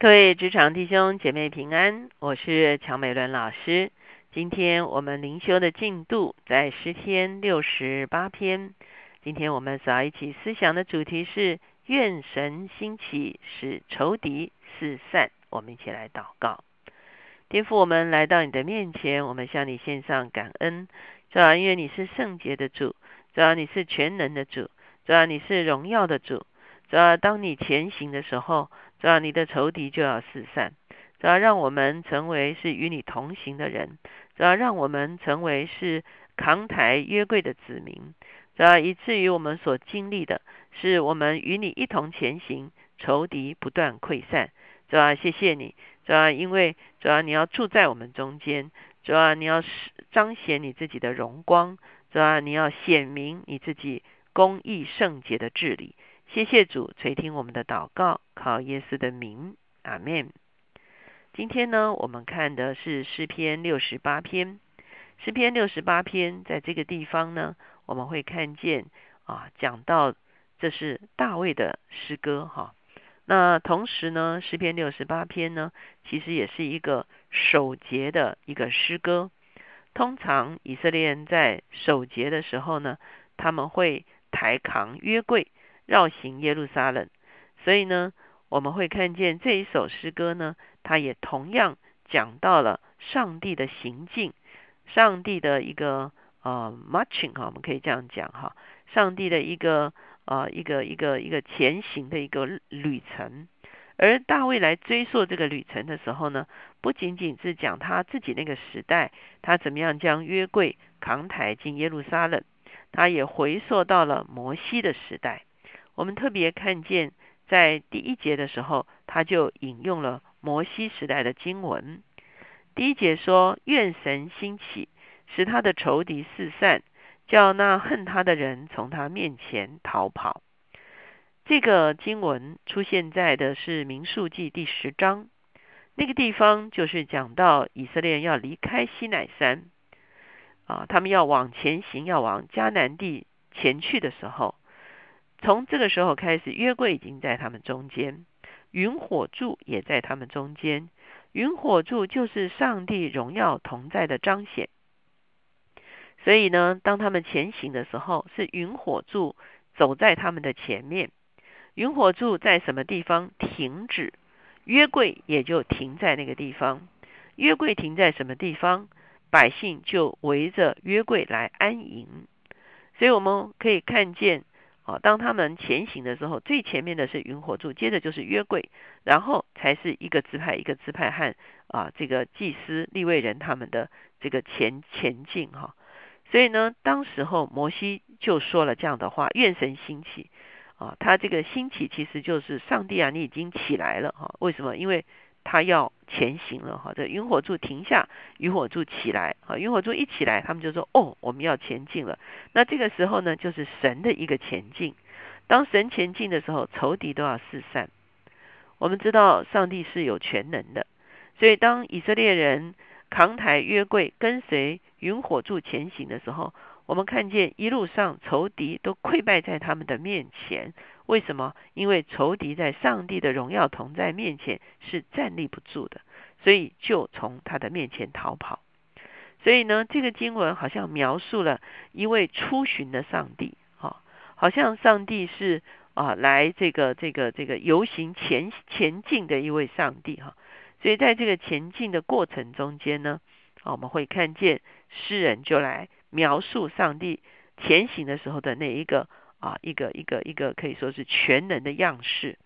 各位职场弟兄姐妹平安，我是乔美伦老师。今天我们灵修的进度在诗篇六十八篇。今天我们所要一起思想的主题是愿神兴起，使仇敌四散。我们一起来祷告。天父，我们来到你的面前，我们向你献上感恩。主要因为你是圣洁的主，主要你是全能的主，主要你是荣耀的主。主要当你前行的时候。主要你的仇敌就要四散，主要让我们成为是与你同行的人，主要让我们成为是扛台约柜的子民，主要以至于我们所经历的是我们与你一同前行，仇敌不断溃散。主要谢谢你，主要因为主要你要住在我们中间，主要你要彰显你自己的荣光，主要你要显明你自己公义圣洁的治理。谢谢主垂听我们的祷告，靠耶稣的名，阿门。今天呢，我们看的是诗篇六十八篇。诗篇六十八篇在这个地方呢，我们会看见啊，讲到这是大卫的诗歌哈。那同时呢，诗篇六十八篇呢，其实也是一个守节的一个诗歌。通常以色列人在守节的时候呢，他们会抬扛约柜。绕行耶路撒冷，所以呢，我们会看见这一首诗歌呢，它也同样讲到了上帝的行径，上帝的一个呃 marching 哈，我们可以这样讲哈，上帝的一个呃一个一个一个前行的一个旅程。而大卫来追溯这个旅程的时候呢，不仅仅是讲他自己那个时代，他怎么样将约柜扛抬进耶路撒冷，他也回溯到了摩西的时代。我们特别看见，在第一节的时候，他就引用了摩西时代的经文。第一节说：“愿神兴起，使他的仇敌四散，叫那恨他的人从他面前逃跑。”这个经文出现在的是民数记第十章，那个地方就是讲到以色列要离开西奈山，啊，他们要往前行，要往迦南地前去的时候。从这个时候开始，约柜已经在他们中间，云火柱也在他们中间。云火柱就是上帝荣耀同在的彰显。所以呢，当他们前行的时候，是云火柱走在他们的前面。云火柱在什么地方停止，约柜也就停在那个地方。约柜停在什么地方，百姓就围着约柜来安营。所以我们可以看见。啊，当他们前行的时候，最前面的是云火柱，接着就是约柜，然后才是一个支派一个支派和啊这个祭司立位人他们的这个前前进哈。所以呢，当时候摩西就说了这样的话：愿神兴起啊！他这个兴起其实就是上帝啊，你已经起来了哈。为什么？因为他要前行了哈，这云火柱停下，云火柱起来啊，云火柱一起来，他们就说：“哦，我们要前进了。”那这个时候呢，就是神的一个前进。当神前进的时候，仇敌都要四散。我们知道上帝是有全能的，所以当以色列人扛抬约柜，跟随云火柱前行的时候，我们看见一路上仇敌都溃败在他们的面前。为什么？因为仇敌在上帝的荣耀同在面前是站立不住的，所以就从他的面前逃跑。所以呢，这个经文好像描述了一位出巡的上帝，哈，好像上帝是啊来这个这个这个游行前前进的一位上帝，哈。所以在这个前进的过程中间呢，啊我们会看见诗人就来描述上帝前行的时候的那一个。啊，一个一个一个可以说是全能的样式。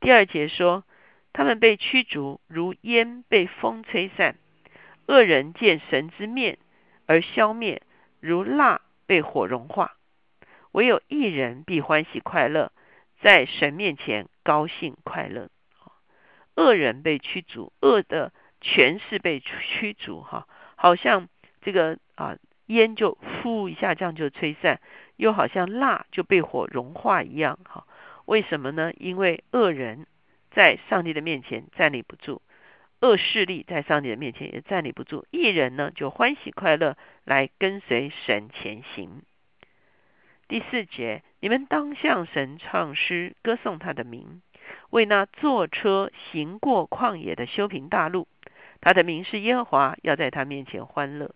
第二节说，他们被驱逐，如烟被风吹散；恶人见神之面而消灭，如蜡被火融化。唯有一人必欢喜快乐，在神面前高兴快乐。恶人被驱逐，恶的权势被驱逐，哈，好像这个啊烟就呼一下这样就吹散。又好像蜡就被火融化一样，哈，为什么呢？因为恶人在上帝的面前站立不住，恶势力在上帝的面前也站立不住，一人呢就欢喜快乐来跟随神前行。第四节，你们当向神唱诗，歌颂他的名，为那坐车行过旷野的修平大路。他的名是耶和华，要在他面前欢乐。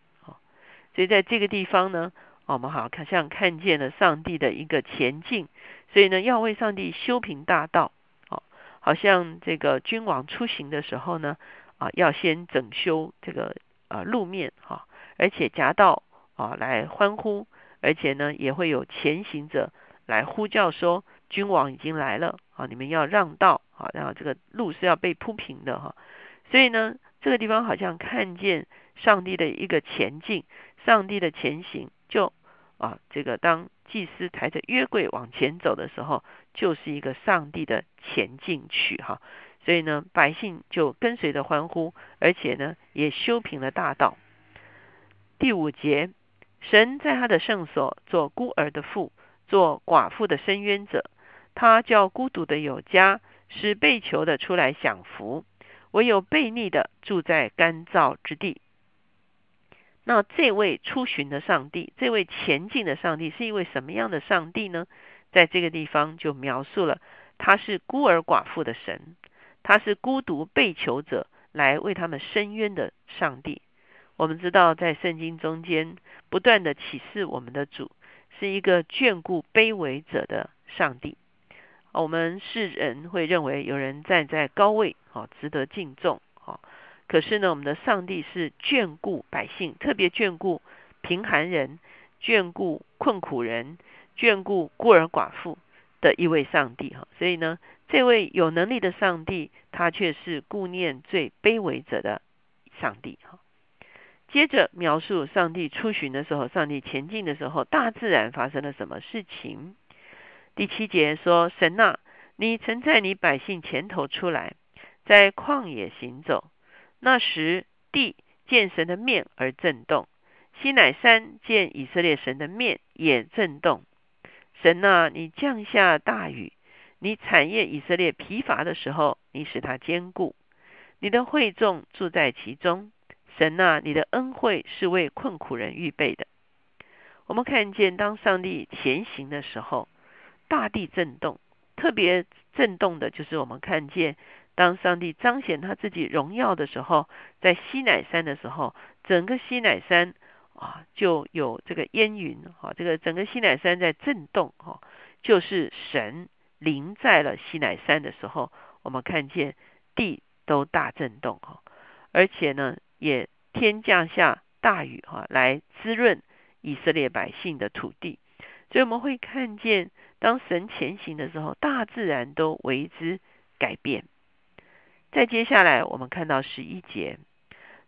所以在这个地方呢，我们好像看见了上帝的一个前进。所以呢，要为上帝修平大道。啊，好像这个君王出行的时候呢，啊，要先整修这个啊路面哈，而且夹道啊来欢呼，而且呢也会有前行者来呼叫说，君王已经来了啊，你们要让道啊，然后这个路是要被铺平的哈。所以呢。这个地方好像看见上帝的一个前进，上帝的前行，就啊，这个当祭司抬着约柜往前走的时候，就是一个上帝的前进曲哈。所以呢，百姓就跟随着欢呼，而且呢，也修平了大道。第五节，神在他的圣所做孤儿的父，做寡妇的伸冤者，他叫孤独的有家，使被囚的出来享福。唯有悖逆的住在干燥之地。那这位出巡的上帝，这位前进的上帝，是一位什么样的上帝呢？在这个地方就描述了，他是孤儿寡妇的神，他是孤独被囚者来为他们伸冤的上帝。我们知道，在圣经中间不断的启示我们的主是一个眷顾卑微者的上帝。我们世人会认为有人站在高位，哦，值得敬重，可是呢，我们的上帝是眷顾百姓，特别眷顾贫寒人，眷顾困苦人，眷顾孤儿寡妇的一位上帝，哈。所以呢，这位有能力的上帝，他却是顾念最卑微者的上帝，哈。接着描述上帝出巡的时候，上帝前进的时候，大自然发生了什么事情？第七节说：“神呐，你曾在你百姓前头出来，在旷野行走。那时地见神的面而震动，西乃山见以色列神的面也震动。神呐，你降下大雨，你产业以色列疲乏的时候，你使他坚固。你的会众住在其中。神呐，你的恩惠是为困苦人预备的。我们看见，当上帝前行的时候。”大地震动，特别震动的就是我们看见，当上帝彰显他自己荣耀的时候，在西乃山的时候，整个西乃山啊就有这个烟云啊，这个整个西乃山在震动哈，就是神临在了西乃山的时候，我们看见地都大震动哈，而且呢也天降下大雨哈，来滋润以色列百姓的土地，所以我们会看见。当神前行的时候，大自然都为之改变。再接下来，我们看到十一节，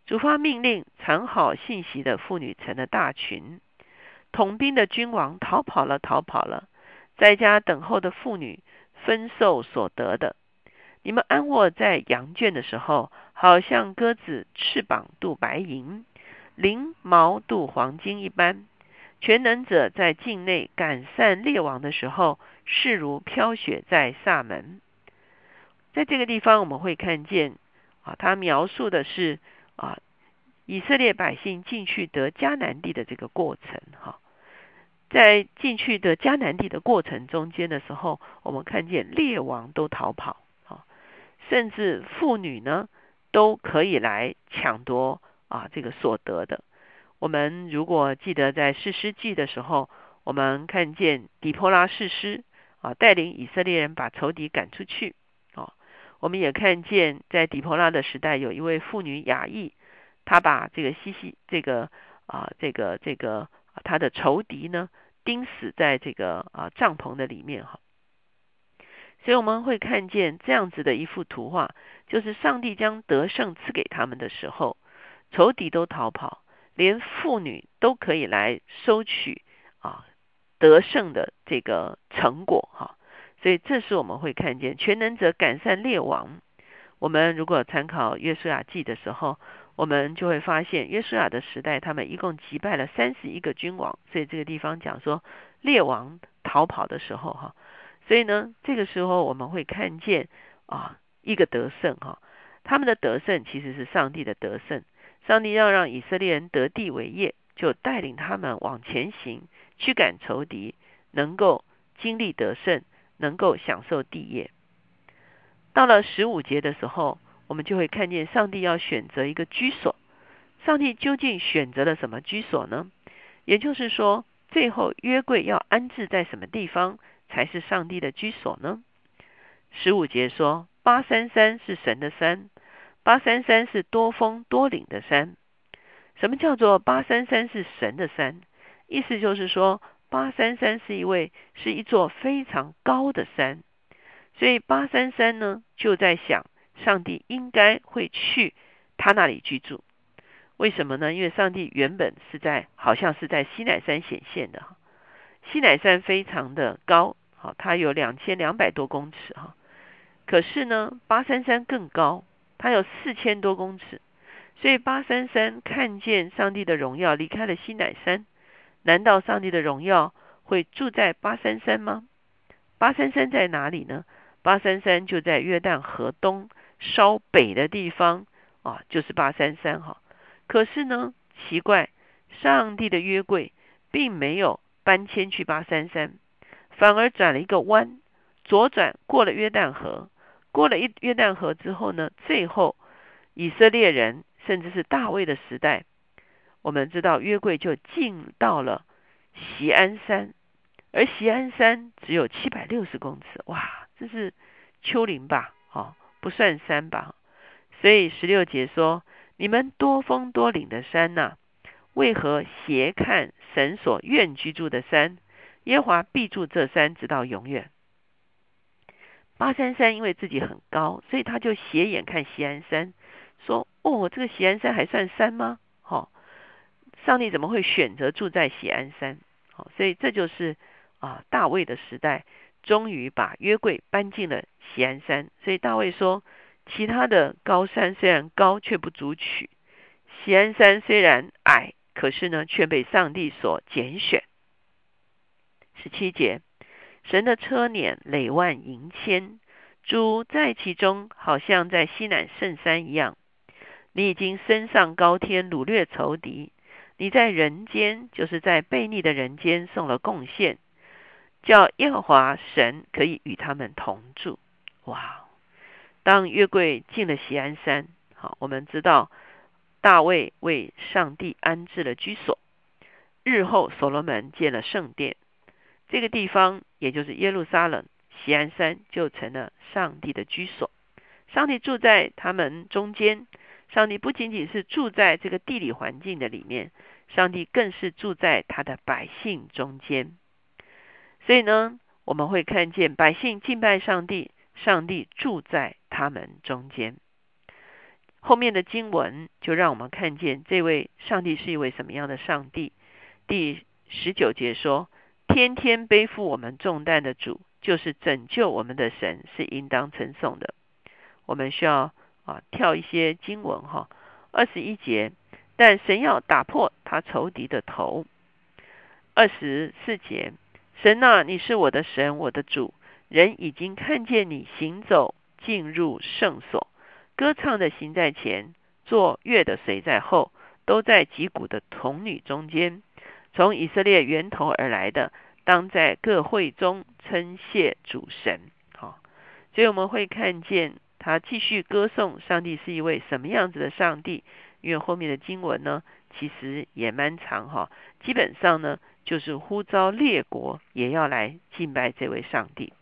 主发命令，传好信息的妇女成了大群，统兵的君王逃跑了，逃跑了，在家等候的妇女分受所得的。你们安卧在羊圈的时候，好像鸽子翅膀镀白银，翎毛镀黄金一般。全能者在境内赶散列王的时候，势如飘雪在萨门。在这个地方，我们会看见啊，他描述的是啊，以色列百姓进去得迦南地的这个过程。哈，在进去的迦南地的过程中间的时候，我们看见列王都逃跑，啊，甚至妇女呢都可以来抢夺啊这个所得的。我们如果记得在士师记的时候，我们看见底波拉士师啊带领以色列人把仇敌赶出去。我们也看见在底波拉的时代，有一位妇女雅意，她把这个西西这个啊这个这个她的仇敌呢钉死在这个啊帐篷的里面哈。所以我们会看见这样子的一幅图画，就是上帝将得胜赐给他们的时候，仇敌都逃跑。连妇女都可以来收取啊得胜的这个成果哈，所以这时我们会看见全能者赶散列王。我们如果参考约书亚记的时候，我们就会发现约书亚的时代，他们一共击败了三十一个君王。所以这个地方讲说列王逃跑的时候哈，所以呢这个时候我们会看见啊一个得胜哈，他们的得胜其实是上帝的得胜。上帝要让以色列人得地为业，就带领他们往前行，驱赶仇敌，能够经历得胜，能够享受地业。到了十五节的时候，我们就会看见上帝要选择一个居所。上帝究竟选择了什么居所呢？也就是说，最后约柜要安置在什么地方才是上帝的居所呢？十五节说，八三三是神的山，八三三是多峰多岭的山。什么叫做八三三是神的山？意思就是说，八三三是一位是一座非常高的山，所以八三三呢就在想，上帝应该会去他那里居住。为什么呢？因为上帝原本是在，好像是在西乃山显现的。西乃山非常的高，好，它有两千两百多公尺哈。可是呢，八三三更高，它有四千多公尺。所以八三三看见上帝的荣耀离开了西乃山，难道上帝的荣耀会住在八三三吗？八三三在哪里呢？八三三就在约旦河东稍北的地方啊，就是八三三哈。可是呢，奇怪，上帝的约柜并没有搬迁去八三三，反而转了一个弯，左转过了约旦河。过了一约旦河之后呢，最后以色列人甚至是大卫的时代，我们知道约柜就进到了锡安山，而锡安山只有七百六十公尺，哇，这是丘陵吧？哦，不算山吧？所以十六节说。你们多峰多岭的山呐，为何斜看神所愿居住的山？耶华必住这山，直到永远。八三三因为自己很高，所以他就斜眼看锡安山，说：“哦，这个锡安山还算山吗？”上帝怎么会选择住在锡安山？好，所以这就是啊，大卫的时代终于把约柜搬进了锡安山。所以大卫说。其他的高山虽然高，却不足取；锡安山虽然矮，可是呢，却被上帝所拣选。十七节，神的车辇累万银千，主在其中，好像在西南圣山一样。你已经升上高天，掳掠仇敌；你在人间，就是在悖逆的人间送了贡献，叫耶和华神可以与他们同住。哇！当约柜进了锡安山，好，我们知道大卫为上帝安置了居所。日后所罗门建了圣殿，这个地方也就是耶路撒冷，锡安山就成了上帝的居所。上帝住在他们中间，上帝不仅仅是住在这个地理环境的里面，上帝更是住在他的百姓中间。所以呢，我们会看见百姓敬拜上帝。上帝住在他们中间。后面的经文就让我们看见这位上帝是一位什么样的上帝。第十九节说：“天天背负我们重担的主，就是拯救我们的神，是应当称颂的。”我们需要啊跳一些经文哈。二十一节，但神要打破他仇敌的头。二十四节，神啊，你是我的神，我的主。人已经看见你行走进入圣所，歌唱的行在前，坐乐的随在后，都在击鼓的童女中间。从以色列源头而来的，当在各会中称谢主神。好，所以我们会看见他继续歌颂上帝是一位什么样子的上帝。因为后面的经文呢，其实也蛮长哈，基本上呢就是呼召列国也要来敬拜这位上帝。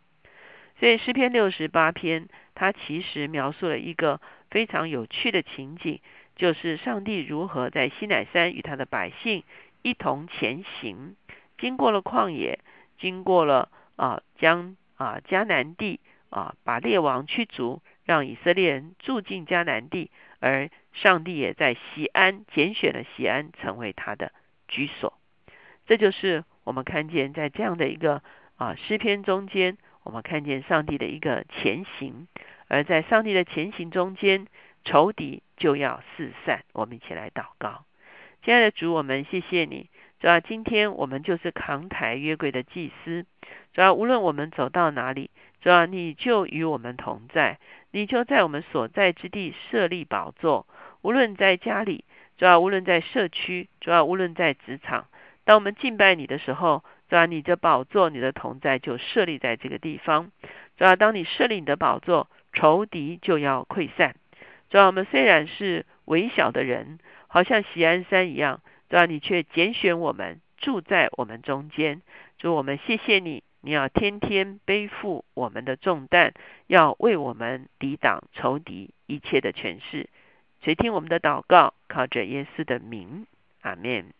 所以诗篇六十八篇，它其实描述了一个非常有趣的情景，就是上帝如何在西乃山与他的百姓一同前行，经过了旷野，经过了啊将啊迦南地啊把列王驱逐，让以色列人住进迦南地，而上帝也在西安拣选了西安成为他的居所。这就是我们看见在这样的一个啊诗篇中间。我们看见上帝的一个前行，而在上帝的前行中间，仇敌就要四散。我们一起来祷告，亲爱的主，我们谢谢你。主要今天我们就是扛台约柜的祭司。主要无论我们走到哪里，主要你就与我们同在，你就在我们所在之地设立宝座。无论在家里，主要无论在社区，主要无论在职场，当我们敬拜你的时候。主要你的宝座，你的同在就设立在这个地方。主要当你设立你的宝座，仇敌就要溃散。主要，我们虽然是微小的人，好像喜安山一样，主要，你却拣选我们住在我们中间。主，我们谢谢你，你要天天背负我们的重担，要为我们抵挡仇敌一切的权势。谁听我们的祷告，靠着耶稣的名，阿门。